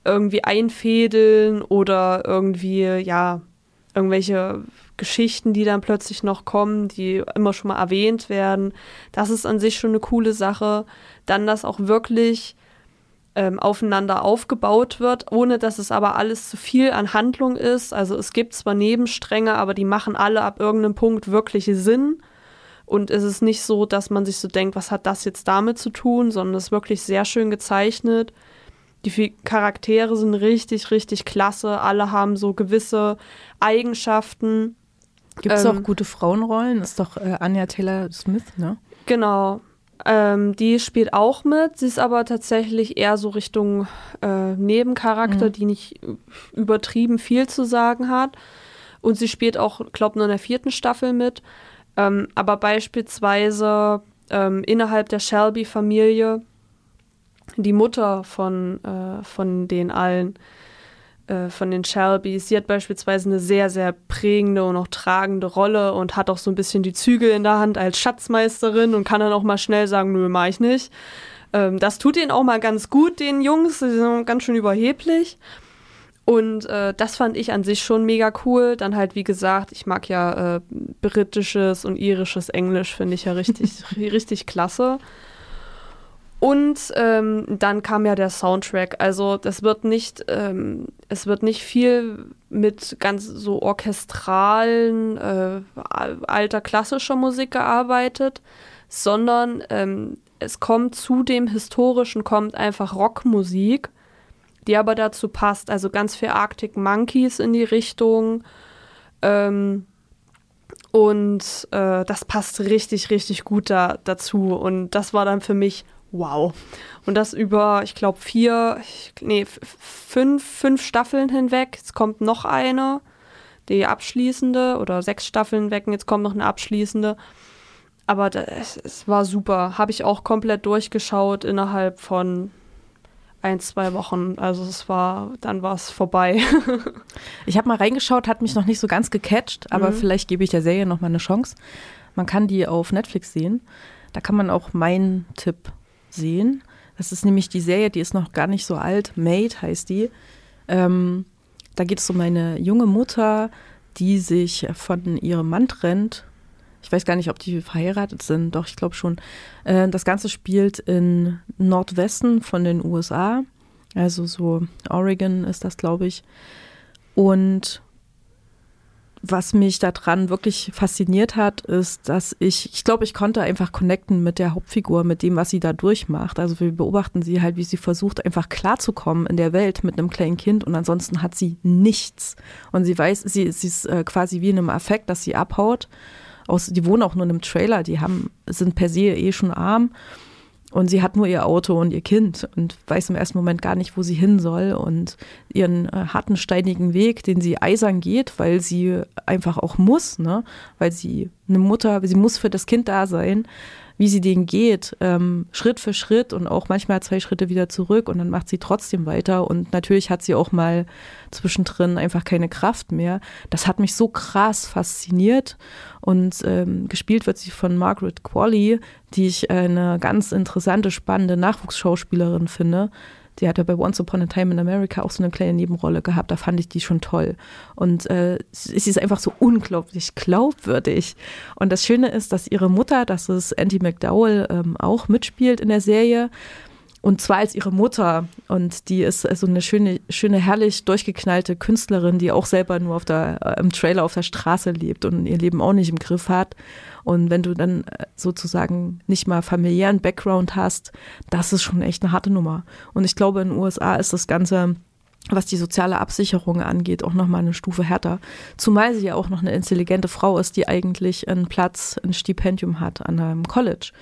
B: irgendwie einfädeln oder irgendwie, ja, irgendwelche Geschichten, die dann plötzlich noch kommen, die immer schon mal erwähnt werden. Das ist an sich schon eine coole Sache. Dann, dass auch wirklich ähm, aufeinander aufgebaut wird, ohne dass es aber alles zu viel an Handlung ist. Also es gibt zwar Nebenstränge, aber die machen alle ab irgendeinem Punkt wirklich Sinn. Und es ist nicht so, dass man sich so denkt, was hat das jetzt damit zu tun, sondern es ist wirklich sehr schön gezeichnet. Die Charaktere sind richtig, richtig klasse. Alle haben so gewisse Eigenschaften.
A: Gibt es
B: Ähm,
A: auch gute Frauenrollen? Ist doch äh, Anya Taylor Smith, ne?
B: Genau. Ähm, die spielt auch mit. Sie ist aber tatsächlich eher so Richtung äh, Nebencharakter,
A: Mhm.
B: die nicht übertrieben viel zu sagen hat. Und sie spielt auch, glaube nur in der vierten Staffel mit. Ähm, aber beispielsweise ähm, innerhalb der Shelby-Familie die Mutter von, äh, von den allen, von den Shelbys, sie hat beispielsweise eine sehr, sehr prägende und auch tragende Rolle und hat auch so ein bisschen die Zügel in der Hand als Schatzmeisterin und kann dann auch mal schnell sagen, nö, mach ich nicht. Ähm, das tut ihnen auch mal ganz gut, den Jungs, die sind ganz schön überheblich. Und äh, das fand ich an sich schon mega cool. Dann halt, wie gesagt, ich mag ja äh, britisches und irisches Englisch, finde ich ja richtig, richtig klasse. Und ähm, dann kam ja der Soundtrack. Also das wird nicht, ähm, es wird nicht viel mit ganz so orchestralen, äh, alter klassischer Musik gearbeitet, sondern ähm, es kommt zu dem historischen kommt einfach Rockmusik, die aber dazu passt. Also ganz viel Arctic Monkeys in die Richtung. Ähm, und äh, das passt richtig, richtig gut da, dazu. Und das war dann für mich wow. Und das über, ich glaube, vier, nee, fünf, fünf Staffeln hinweg. Es kommt noch eine. die abschließende oder sechs Staffeln weg und jetzt kommt noch eine abschließende. Aber das, es, es war super. Habe ich auch komplett durchgeschaut innerhalb von ein, zwei Wochen. Also es war, dann war es vorbei.
A: ich habe mal reingeschaut, hat mich noch nicht so ganz gecatcht, aber
B: Mhm.
A: vielleicht gebe ich der Serie noch mal eine Chance. Man kann die auf Netflix sehen. Da kann man auch meinen Tipp sehen. Das ist nämlich die Serie, die ist noch gar nicht so alt. Maid heißt die. Ähm, da geht es um eine junge Mutter, die sich von ihrem Mann trennt. Ich weiß gar nicht, ob die verheiratet sind. Doch, ich glaube schon. Äh, das Ganze spielt in Nordwesten von den USA. Also so Oregon ist das, glaube ich. Und was mich daran wirklich fasziniert hat, ist, dass ich, ich glaube, ich konnte einfach connecten mit der Hauptfigur, mit dem, was sie da durchmacht. Also wir beobachten sie halt, wie sie versucht, einfach klarzukommen in der Welt mit einem kleinen Kind und ansonsten hat sie nichts. Und sie weiß, sie, sie ist äh, quasi wie in einem Affekt, dass sie abhaut. Aus, die wohnen auch nur in einem Trailer, die haben, sind per se eh schon arm. Und sie hat nur ihr Auto und ihr Kind und weiß im ersten Moment gar nicht, wo sie hin soll. Und ihren äh, harten, steinigen Weg, den sie eisern geht, weil sie einfach auch muss, ne? weil sie eine Mutter, sie muss für das Kind da sein, wie sie den geht, ähm, Schritt für Schritt und auch manchmal zwei Schritte wieder zurück und dann macht sie trotzdem weiter. Und natürlich hat sie auch mal zwischendrin einfach keine Kraft mehr. Das hat mich so krass fasziniert. Und ähm, gespielt wird sie von Margaret Qualley, die ich eine ganz interessante, spannende Nachwuchsschauspielerin finde. Die hat ja bei Once Upon a Time in America auch so eine kleine Nebenrolle gehabt. Da fand ich die schon toll. Und äh, sie ist einfach so unglaublich glaubwürdig. Und das Schöne ist, dass ihre Mutter, das ist Andy McDowell, ähm, auch mitspielt in der Serie. Und zwar als ihre Mutter. Und die ist so eine schöne, schöne, herrlich durchgeknallte Künstlerin, die auch selber nur auf der, äh, im Trailer auf der Straße lebt und ihr Leben auch nicht im Griff hat. Und wenn du dann äh, sozusagen nicht mal familiären Background hast, das ist schon echt eine harte Nummer. Und ich glaube, in den USA ist das Ganze was die soziale Absicherung angeht, auch nochmal eine Stufe härter. Zumal sie ja auch noch eine intelligente Frau ist, die eigentlich einen Platz, ein Stipendium hat an einem College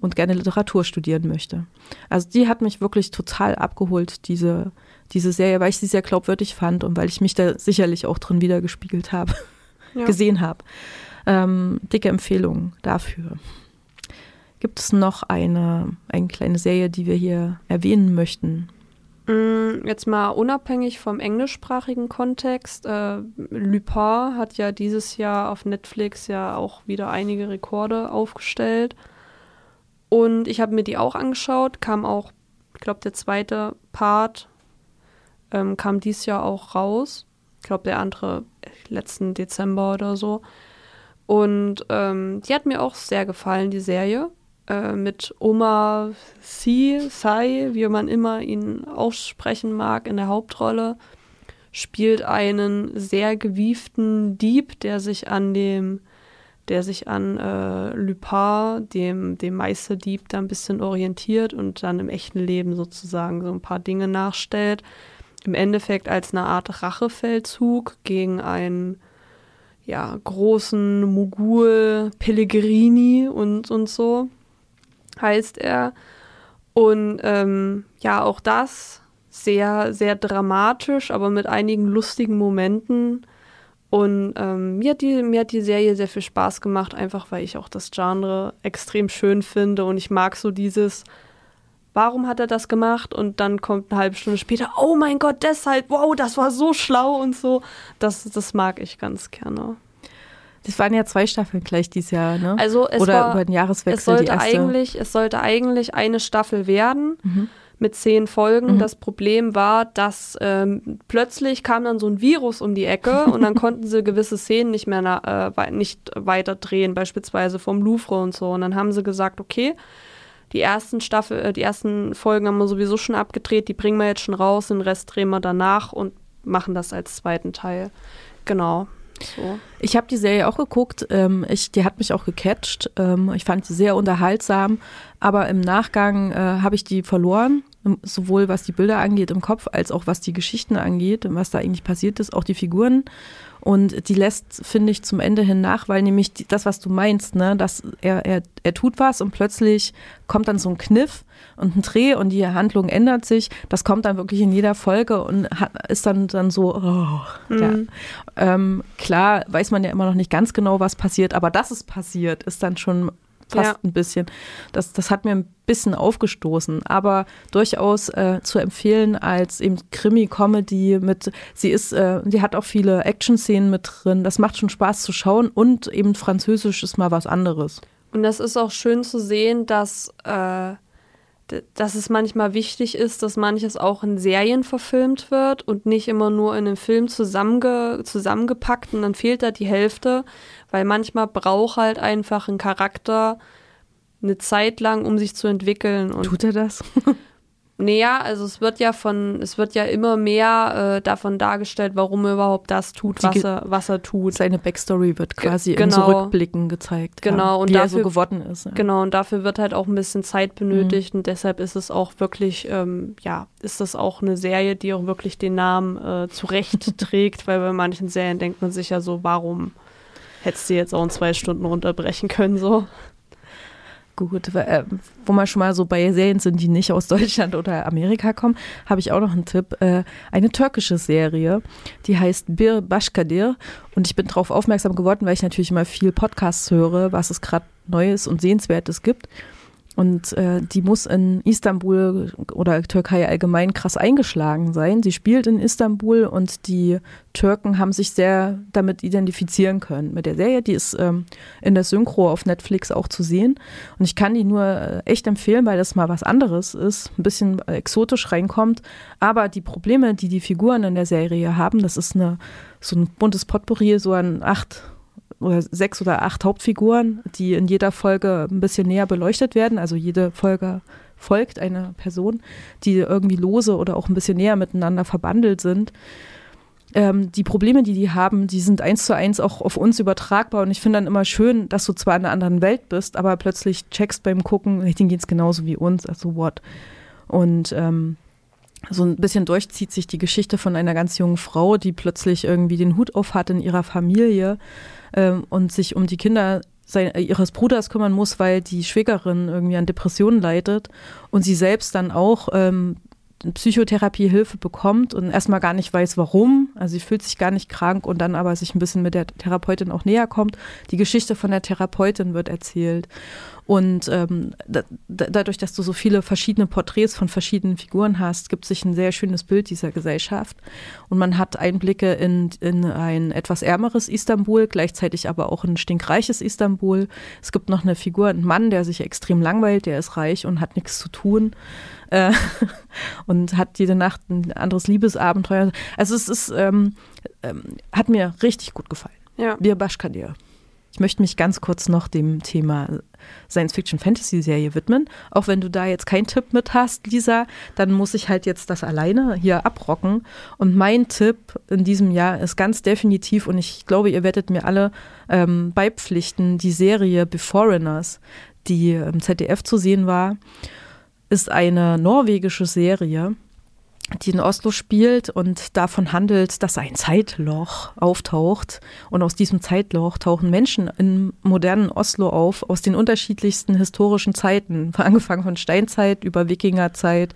A: und gerne Literatur studieren möchte. Also die hat mich wirklich total abgeholt, diese, diese Serie, weil ich sie sehr glaubwürdig fand und weil ich mich da sicherlich auch drin wiedergespiegelt habe,
B: Ja.
A: gesehen habe. Ähm, dicke Empfehlung dafür. Gibt es noch eine, eine kleine Serie, die wir hier erwähnen möchten?
B: Mm, Jetzt mal unabhängig vom englischsprachigen Kontext. Äh, Lupin hat ja dieses Jahr auf Netflix ja auch wieder einige Rekorde aufgestellt. Und ich habe mir die auch angeschaut, kam auch, ich glaube, der zweite Part ähm, kam dieses Jahr auch raus. Ich glaube, der andere äh, letzten Dezember oder so. Und ähm, die hat mir auch sehr gefallen, die Serie. Äh, mit Omar Sy, Sy, wie man immer ihn aussprechen mag, in der Hauptrolle. Spielt einen sehr gewieften Dieb, der sich an dem der sich an äh, Lupin, dem, dem Meisterdieb, da ein bisschen orientiert und dann im echten Leben sozusagen so ein paar Dinge nachstellt. Im Endeffekt als eine Art Rachefeldzug gegen einen ja, großen Mogul Pellegrini und, und so heißt er. Und ähm, ja, auch das sehr, sehr dramatisch, aber mit einigen lustigen Momenten. Und ähm, mir, hat die, mir hat die Serie sehr viel Spaß gemacht, einfach weil ich auch das Genre extrem schön finde und ich mag so dieses, warum hat er das gemacht? Und dann kommt eine halbe Stunde später, oh mein Gott, deshalb, wow, das war so schlau und so. Das, das mag ich ganz gerne.
A: Das waren ja zwei Staffeln gleich dieses Jahr, ne?
B: Also es
A: Oder
B: war,
A: über den Jahreswechsel
B: es sollte
A: die erste.
B: eigentlich, es sollte eigentlich eine Staffel werden
A: Mhm.
B: Mit zehn Folgen.
A: Mhm.
B: Das Problem war, dass ähm, plötzlich kam dann so ein Virus um die Ecke und dann konnten sie gewisse Szenen nicht mehr na, äh, nicht weiter drehen, beispielsweise vom Louvre und so. Und dann haben sie gesagt, okay, die ersten Staffel, äh, die ersten Folgen haben wir sowieso schon abgedreht, die bringen wir jetzt schon raus, den Rest drehen wir danach und machen das als zweiten Teil. Genau. So.
A: Ich habe die Serie auch geguckt. Ähm, ich, die hat mich auch gecatcht. Ähm, ich fand sie sehr unterhaltsam. Aber im Nachgang äh, habe ich die verloren. Sowohl was die Bilder angeht im Kopf, als auch was die Geschichten angeht, was da eigentlich passiert ist, auch die Figuren. Und die lässt, finde ich, zum Ende hin nach, weil nämlich die, das, was du meinst, ne, dass er, er, er tut was und plötzlich kommt dann so ein Kniff und ein Dreh und die Handlung ändert sich. Das kommt dann wirklich in jeder Folge und hat, ist dann, dann so, oh, mhm. ja. Ähm, klar weiß man ja immer noch nicht ganz genau, was passiert, aber dass es passiert, ist dann schon fast ja. ein bisschen. Das, das hat mir ein bisschen aufgestoßen, aber durchaus äh, zu empfehlen als eben Krimi-Comedy mit, sie ist, äh, die hat auch viele Action-Szenen mit drin. Das macht schon Spaß zu schauen und eben Französisch ist mal was anderes.
B: Und das ist auch schön zu sehen, dass, äh, dass es manchmal wichtig ist, dass manches auch in Serien verfilmt wird und nicht immer nur in einem Film zusammenge zusammengepackt und dann fehlt da die Hälfte, weil manchmal braucht halt einfach ein Charakter eine Zeit lang, um sich zu entwickeln.
A: Und Tut er das?
B: Naja, also es wird ja von, es wird ja immer mehr äh, davon dargestellt, warum er überhaupt das tut, was er, was er tut.
A: Seine Backstory wird quasi Ge genau. in Zurückblicken gezeigt.
B: Genau,
A: ja,
B: und
A: wie
B: dafür,
A: er so geworden ist. Ja.
B: Genau, und dafür wird halt auch ein bisschen Zeit benötigt mhm. und deshalb ist es auch wirklich, ähm, ja, ist das auch eine Serie, die auch wirklich den Namen äh, zurecht trägt, weil bei manchen Serien denkt man sich ja so, warum hättest du jetzt auch in zwei Stunden runterbrechen können, so.
A: Gut, äh, wo wir schon mal so bei Serien sind, die nicht aus Deutschland oder Amerika kommen, habe ich auch noch einen Tipp. Äh, eine türkische Serie, die heißt Bir Başkadir. Und ich bin darauf aufmerksam geworden, weil ich natürlich immer viel Podcasts höre, was es gerade Neues und Sehenswertes gibt. Und äh, die muss in Istanbul oder Türkei allgemein krass eingeschlagen sein. Sie spielt in Istanbul und die Türken haben sich sehr damit identifizieren können mit der Serie. Die ist ähm, in der Synchro auf Netflix auch zu sehen. Und ich kann die nur äh, echt empfehlen, weil das mal was anderes ist, ein bisschen exotisch reinkommt. Aber die Probleme, die die Figuren in der Serie haben, das ist eine, so ein buntes Potpourri, so an acht oder sechs oder acht Hauptfiguren, die in jeder Folge ein bisschen näher beleuchtet werden. Also jede Folge folgt einer Person, die irgendwie lose oder auch ein bisschen näher miteinander verbandelt sind. Ähm, die Probleme, die die haben, die sind eins zu eins auch auf uns übertragbar. Und ich finde dann immer schön, dass du zwar in einer anderen Welt bist, aber plötzlich checkst beim Gucken, denen geht es genauso wie uns. Also what? Und ähm, so ein bisschen durchzieht sich die Geschichte von einer ganz jungen Frau, die plötzlich irgendwie den Hut auf hat in ihrer Familie ähm, und sich um die Kinder sein, äh, ihres Bruders kümmern muss, weil die Schwägerin irgendwie an Depressionen leidet und sie selbst dann auch ähm, Psychotherapiehilfe bekommt und erstmal gar nicht weiß, warum. Also sie fühlt sich gar nicht krank und dann aber sich ein bisschen mit der Therapeutin auch näher kommt. Die Geschichte von der Therapeutin wird erzählt. Und ähm, da, dadurch, dass du so viele verschiedene Porträts von verschiedenen Figuren hast, gibt sich ein sehr schönes Bild dieser Gesellschaft. Und man hat Einblicke in, in ein etwas ärmeres Istanbul, gleichzeitig aber auch ein stinkreiches Istanbul. Es gibt noch eine Figur, ein Mann, der sich extrem langweilt, der ist reich und hat nichts zu tun. Äh, und hat jede Nacht ein anderes Liebesabenteuer. Also es ist, ähm, ähm, hat mir richtig gut gefallen.
B: Ja.
A: Wir Bashkadir. Ich möchte mich ganz kurz noch dem Thema Science-Fiction-Fantasy-Serie widmen. Auch wenn du da jetzt keinen Tipp mit hast, Lisa, dann muss ich halt jetzt das alleine hier abrocken. Und mein Tipp in diesem Jahr ist ganz definitiv, und ich glaube, ihr werdet mir alle ähm, beipflichten, die Serie Beforeigners, die im ZDF zu sehen war, ist eine norwegische Serie die in Oslo spielt und davon handelt, dass ein Zeitloch auftaucht. Und aus diesem Zeitloch tauchen Menschen im modernen Oslo auf, aus den unterschiedlichsten historischen Zeiten, angefangen von Steinzeit über Wikingerzeit,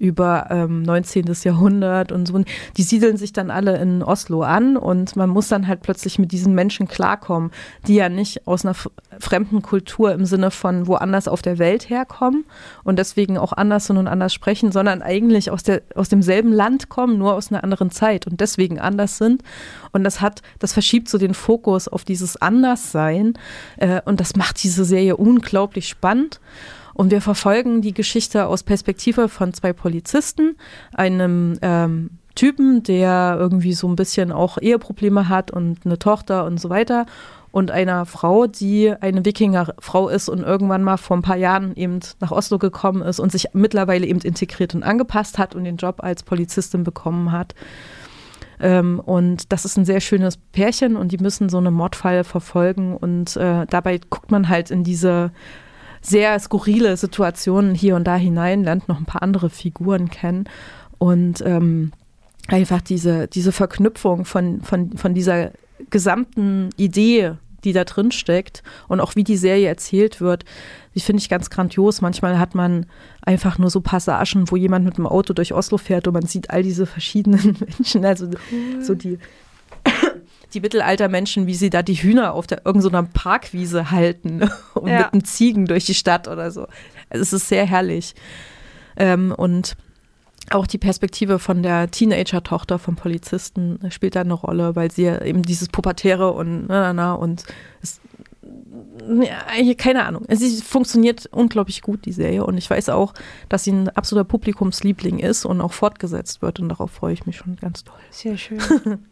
A: über ähm, 19. Jahrhundert und so. Die siedeln sich dann alle in Oslo an und man muss dann halt plötzlich mit diesen Menschen klarkommen, die ja nicht aus einer fremden Kultur im Sinne von woanders auf der Welt herkommen und deswegen auch anders sind und anders sprechen, sondern eigentlich aus, der, aus demselben Land kommen, nur aus einer anderen Zeit und deswegen anders sind. Und das hat, das verschiebt so den Fokus auf dieses Anderssein äh, und das macht diese Serie unglaublich spannend. Und wir verfolgen die Geschichte aus Perspektive von zwei Polizisten, einem ähm, Typen, der irgendwie so ein bisschen auch Eheprobleme hat und eine Tochter und so weiter. Und einer Frau, die eine Wikingerfrau ist und irgendwann mal vor ein paar Jahren eben nach Oslo gekommen ist und sich mittlerweile eben integriert und angepasst hat und den Job als Polizistin bekommen hat. Ähm, und das ist ein sehr schönes Pärchen und die müssen so einen Mordfall verfolgen und äh, dabei guckt man halt in diese sehr skurrile Situationen hier und da hinein, lernt noch ein paar andere Figuren kennen und ähm, einfach diese, diese Verknüpfung von, von, von dieser gesamten Idee, die da drin steckt und auch wie die Serie erzählt wird, die finde ich ganz grandios. Manchmal hat man einfach nur so Passagen, wo jemand mit dem Auto durch Oslo fährt und man sieht all diese verschiedenen Menschen, also cool. so die die Mittelaltermenschen, wie sie da die Hühner auf der irgendeiner Parkwiese halten und ja. mit den Ziegen durch die Stadt oder so. Also es ist sehr herrlich. Ähm, und auch die Perspektive von der Teenager-Tochter vom Polizisten spielt da eine Rolle, weil sie ja eben dieses Pubertäre und na, na, na und es, ja, keine Ahnung. Es funktioniert unglaublich gut, die Serie. Und ich weiß auch, dass sie ein absoluter Publikumsliebling ist und auch fortgesetzt wird. Und darauf freue ich mich schon ganz toll.
B: Sehr schön.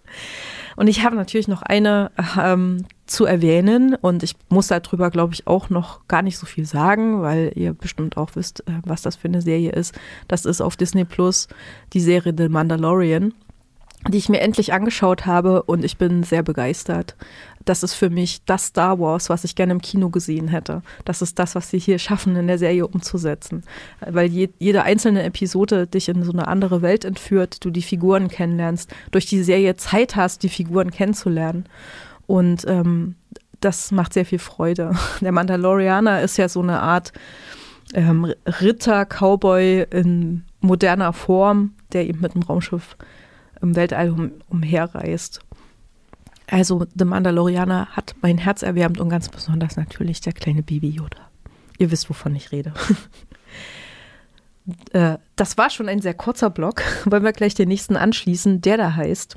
A: und ich habe natürlich noch eine ähm, zu erwähnen. Und ich muss darüber, glaube ich, auch noch gar nicht so viel sagen, weil ihr bestimmt auch wisst, äh, was das für eine Serie ist. Das ist auf Disney Plus die Serie The Mandalorian die ich mir endlich angeschaut habe und ich bin sehr begeistert das ist für mich das Star Wars, was ich gerne im Kino gesehen hätte. Das ist das, was sie hier schaffen, in der Serie umzusetzen. Weil je, jede einzelne Episode dich in so eine andere Welt entführt, du die Figuren kennenlernst, durch die Serie Zeit hast, die Figuren kennenzulernen. Und ähm, das macht sehr viel Freude. Der Mandalorianer ist ja so eine Art ähm, Ritter, Cowboy in moderner Form, der eben mit einem Raumschiff im Weltall um, umherreist. Also The Mandalorianer hat mein Herz erwärmt und ganz besonders natürlich der kleine Baby Yoda. Ihr wisst, wovon ich rede. äh, das war schon ein sehr kurzer Block. Wollen wir gleich den nächsten anschließen, der da heißt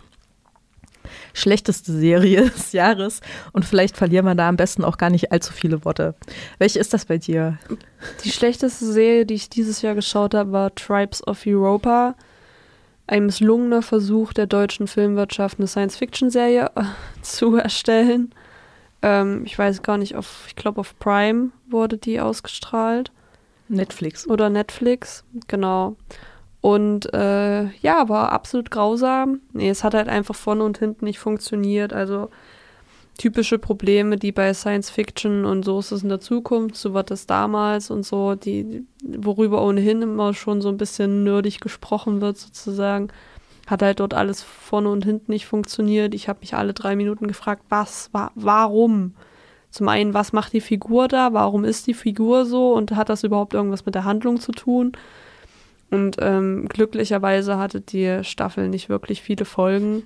A: schlechteste Serie des Jahres und vielleicht verlieren wir da am besten auch gar nicht allzu viele Worte. Welche ist das bei dir?
B: Die schlechteste Serie, die ich dieses Jahr geschaut habe, war Tribes of Europa ein misslungener Versuch der deutschen Filmwirtschaft, eine Science-Fiction-Serie äh, zu erstellen. Ähm, ich weiß gar nicht, auf, ich glaube auf Prime wurde die ausgestrahlt.
A: Netflix.
B: Oder Netflix, genau. Und äh, ja, war absolut grausam. Nee, es hat halt einfach vorne und hinten nicht funktioniert. Also typische Probleme, die bei Science Fiction und so ist es in der Zukunft, so war das damals und so, die, worüber ohnehin immer schon so ein bisschen nerdig gesprochen wird, sozusagen, hat halt dort alles vorne und hinten nicht funktioniert. Ich habe mich alle drei Minuten gefragt, was, wa warum? Zum einen, was macht die Figur da? Warum ist die Figur so? Und hat das überhaupt irgendwas mit der Handlung zu tun? Und ähm, glücklicherweise hatte die Staffel nicht wirklich viele Folgen.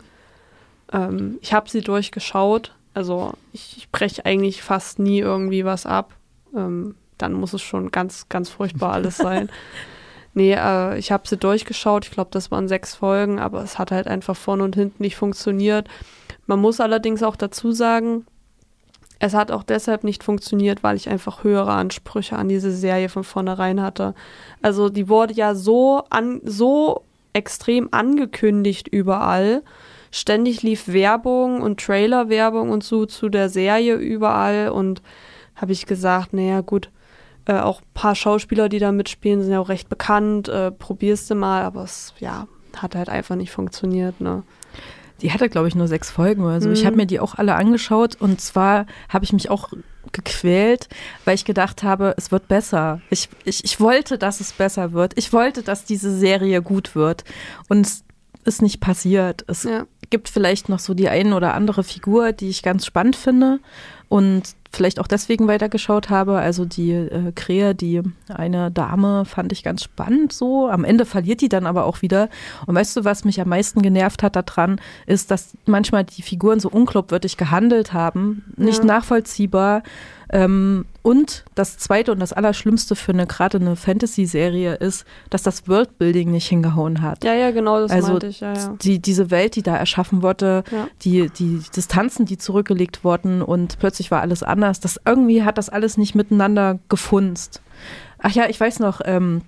B: Ähm, ich habe sie durchgeschaut, also ich, ich breche eigentlich fast nie irgendwie was ab. Ähm, dann muss es schon ganz, ganz furchtbar alles sein. nee, äh, ich habe sie durchgeschaut. Ich glaube, das waren sechs Folgen, aber es hat halt einfach vorne und hinten nicht funktioniert. Man muss allerdings auch dazu sagen, es hat auch deshalb nicht funktioniert, weil ich einfach höhere Ansprüche an diese Serie von vornherein hatte. Also die wurde ja so an, so extrem angekündigt überall ständig lief Werbung und Trailer-Werbung und so zu der Serie überall und habe ich gesagt, naja gut, äh, auch ein paar Schauspieler, die da mitspielen, sind ja auch recht bekannt, äh, probierst du mal, aber es, ja, hat halt einfach nicht funktioniert, ne.
A: Die hatte, glaube ich, nur sechs Folgen oder so. Mhm. Ich habe mir die auch alle angeschaut und zwar habe ich mich auch gequält, weil ich gedacht habe, es wird besser. Ich, ich, ich wollte, dass es besser wird. Ich wollte, dass diese Serie gut wird. Und es ist nicht passiert. Es ja gibt vielleicht noch so die ein oder andere Figur, die ich ganz spannend finde und vielleicht auch deswegen weitergeschaut habe. Also die äh, Krähe, die eine Dame, fand ich ganz spannend so. Am Ende verliert die dann aber auch wieder. Und weißt du, was mich am meisten genervt hat daran, ist, dass manchmal die Figuren so unglaubwürdig gehandelt haben, nicht ja. nachvollziehbar. Ähm, und das Zweite und das Allerschlimmste für eine gerade eine Fantasy-Serie ist, dass das Worldbuilding nicht hingehauen hat.
B: Ja, ja, genau, das
A: also
B: meinte ich. Ja, ja.
A: Die, diese Welt, die da erschaffen wurde, ja. die, die Distanzen, die zurückgelegt wurden und plötzlich war alles anders. Das irgendwie hat das alles nicht miteinander gefunzt. Ach ja, ich weiß noch, ähm,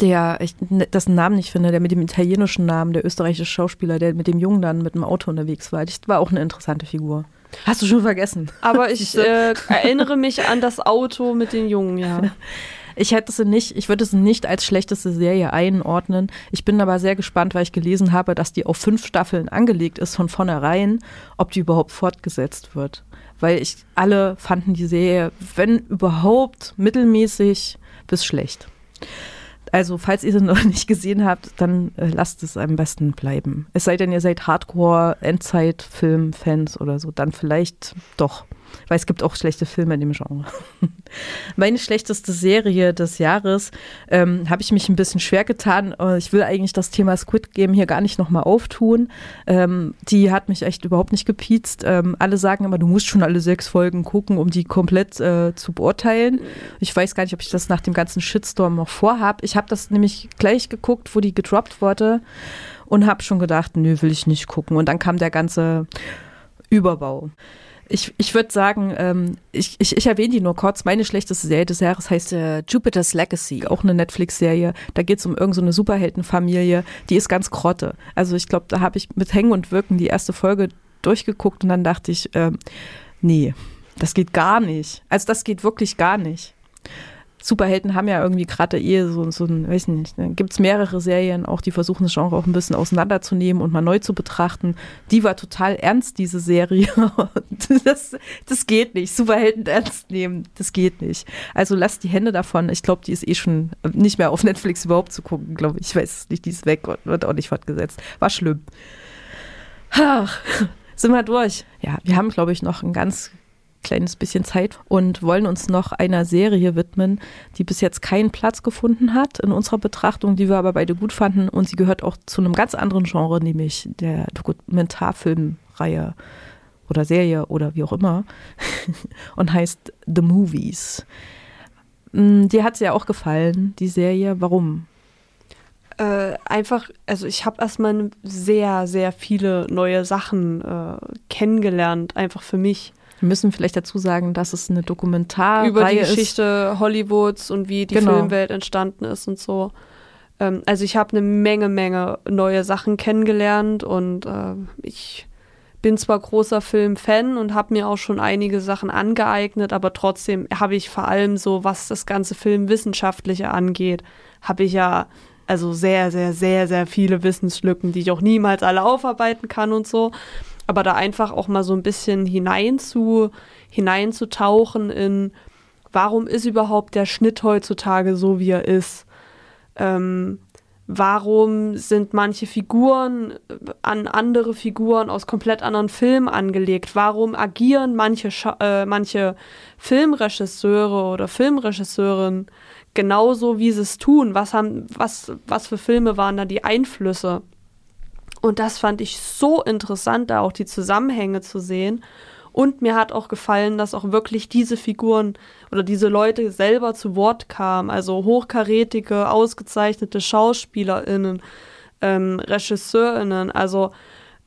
A: der, ich das Namen nicht finde, der mit dem italienischen Namen, der österreichische Schauspieler, der mit dem Jungen dann mit dem Auto unterwegs war, das war auch eine interessante Figur. Hast du schon vergessen.
B: Aber ich äh, erinnere mich an das Auto mit den Jungen, ja.
A: Ich hätte sie nicht, ich würde sie nicht als schlechteste Serie einordnen. Ich bin aber sehr gespannt, weil ich gelesen habe, dass die auf fünf Staffeln angelegt ist von vornherein, ob die überhaupt fortgesetzt wird. Weil ich alle fanden die Serie, wenn überhaupt, mittelmäßig bis schlecht. Also, falls ihr sie noch nicht gesehen habt, dann äh, lasst es am besten bleiben. Es sei denn, ihr seid Hardcore-Endzeit-Film-Fans oder so, dann vielleicht doch. Weil es gibt auch schlechte Filme in dem Genre. Meine schlechteste Serie des Jahres ähm, habe ich mich ein bisschen schwer getan. Ich will eigentlich das Thema Squid Game hier gar nicht nochmal auftun. Ähm, die hat mich echt überhaupt nicht gepiezt. Ähm, alle sagen immer, du musst schon alle sechs Folgen gucken, um die komplett äh, zu beurteilen. Ich weiß gar nicht, ob ich das nach dem ganzen Shitstorm noch vorhabe. Ich habe das nämlich gleich geguckt, wo die gedroppt wurde und habe schon gedacht, nö, will ich nicht gucken. Und dann kam der ganze Überbau. Ich, ich würde sagen, ähm, ich, ich, ich erwähne die nur kurz. Meine schlechteste Serie des Jahres heißt äh, Jupiter's Legacy, auch eine Netflix-Serie. Da geht es um irgendeine so Superheldenfamilie, die ist ganz krotte. Also ich glaube, da habe ich mit Hängen und Wirken die erste Folge durchgeguckt und dann dachte ich, ähm, nee, das geht gar nicht. Also das geht wirklich gar nicht. Superhelden haben ja irgendwie gerade eh so, so ein, weiß nicht, gibt es mehrere Serien auch, die versuchen das Genre auch ein bisschen auseinanderzunehmen und mal neu zu betrachten. Die war total ernst, diese Serie. das, das geht nicht. Superhelden ernst nehmen, das geht nicht. Also lasst die Hände davon. Ich glaube, die ist eh schon nicht mehr auf Netflix überhaupt zu gucken, glaube ich. Ich weiß nicht, die ist weg und wird auch nicht fortgesetzt. War schlimm. Ach, sind wir durch. Ja, wir haben, glaube ich, noch ein ganz kleines bisschen Zeit und wollen uns noch einer Serie widmen, die bis jetzt keinen Platz gefunden hat in unserer Betrachtung, die wir aber beide gut fanden. Und sie gehört auch zu einem ganz anderen Genre, nämlich der Dokumentarfilmreihe oder Serie oder wie auch immer und heißt The Movies. Mm, dir hat sie ja auch gefallen, die Serie. Warum?
B: Äh, einfach, also ich habe erstmal sehr, sehr viele neue Sachen äh, kennengelernt, einfach für mich.
A: Wir müssen vielleicht dazu sagen, dass es eine Dokumentarreihe
B: über die Geschichte ist. Hollywoods und wie die genau. Filmwelt entstanden ist und so. Ähm, also ich habe eine Menge, Menge neue Sachen kennengelernt und äh, ich bin zwar großer Filmfan und habe mir auch schon einige Sachen angeeignet, aber trotzdem habe ich vor allem so, was das ganze Filmwissenschaftliche angeht, habe ich ja also sehr, sehr, sehr, sehr viele Wissenslücken, die ich auch niemals alle aufarbeiten kann und so aber da einfach auch mal so ein bisschen hinein zu, hineinzutauchen in, warum ist überhaupt der Schnitt heutzutage so, wie er ist? Ähm, warum sind manche Figuren an andere Figuren aus komplett anderen Filmen angelegt? Warum agieren manche, äh, manche Filmregisseure oder Filmregisseurinnen genauso, wie sie es tun? Was, haben, was, was für Filme waren da die Einflüsse? Und das fand ich so interessant, da auch die Zusammenhänge zu sehen. Und mir hat auch gefallen, dass auch wirklich diese Figuren oder diese Leute selber zu Wort kamen. Also hochkarätige, ausgezeichnete SchauspielerInnen, ähm, RegisseurInnen, also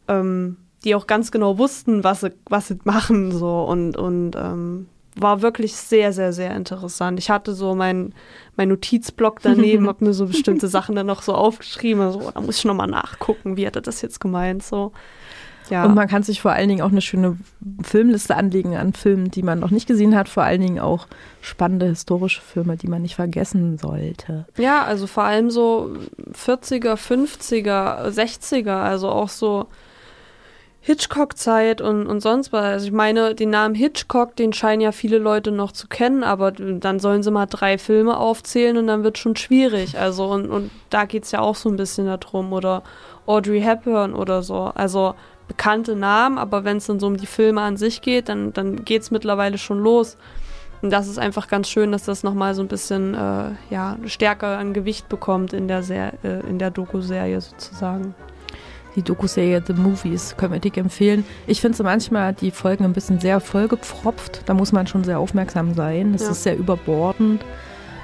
B: ähm, die auch ganz genau wussten, was sie, was sie machen so und, und ähm, war wirklich sehr, sehr, sehr interessant. Ich hatte so meinen mein Notizblock daneben, habe mir so bestimmte Sachen dann noch so aufgeschrieben. Also, oh, da muss ich nochmal nachgucken, wie hat er das jetzt gemeint. So.
A: Ja. Und man kann sich vor allen Dingen auch eine schöne Filmliste anlegen an Filmen, die man noch nicht gesehen hat. Vor allen Dingen auch spannende historische Filme, die man nicht vergessen sollte.
B: Ja, also vor allem so 40er, 50er, 60er, also auch so Hitchcock-Zeit und, und sonst was. Also ich meine, den Namen Hitchcock, den scheinen ja viele Leute noch zu kennen, aber dann sollen sie mal drei Filme aufzählen und dann wird schon schwierig. Also und, und da geht es ja auch so ein bisschen darum. Oder Audrey Hepburn oder so. Also bekannte Namen, aber wenn es dann so um die Filme an sich geht, dann, dann geht es mittlerweile schon los. Und das ist einfach ganz schön, dass das nochmal so ein bisschen äh, ja, stärker an Gewicht bekommt in der, Ser äh, in der Doku-Serie sozusagen
A: die Doku-Serie The Movies können wir dick empfehlen. Ich finde so manchmal die Folgen ein bisschen sehr vollgepfropft. Da muss man schon sehr aufmerksam sein. Das ja. ist sehr überbordend.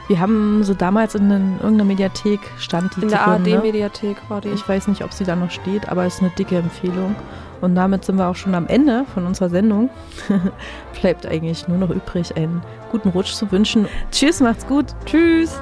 A: Wir haben so damals in den, irgendeiner Mediathek stand die
B: In der ARD-Mediathek war die.
A: Ich weiß nicht, ob sie da noch steht, aber es ist eine dicke Empfehlung. Und damit sind wir auch schon am Ende von unserer Sendung. Bleibt eigentlich nur noch übrig, einen guten Rutsch zu wünschen. Tschüss, macht's gut. Tschüss.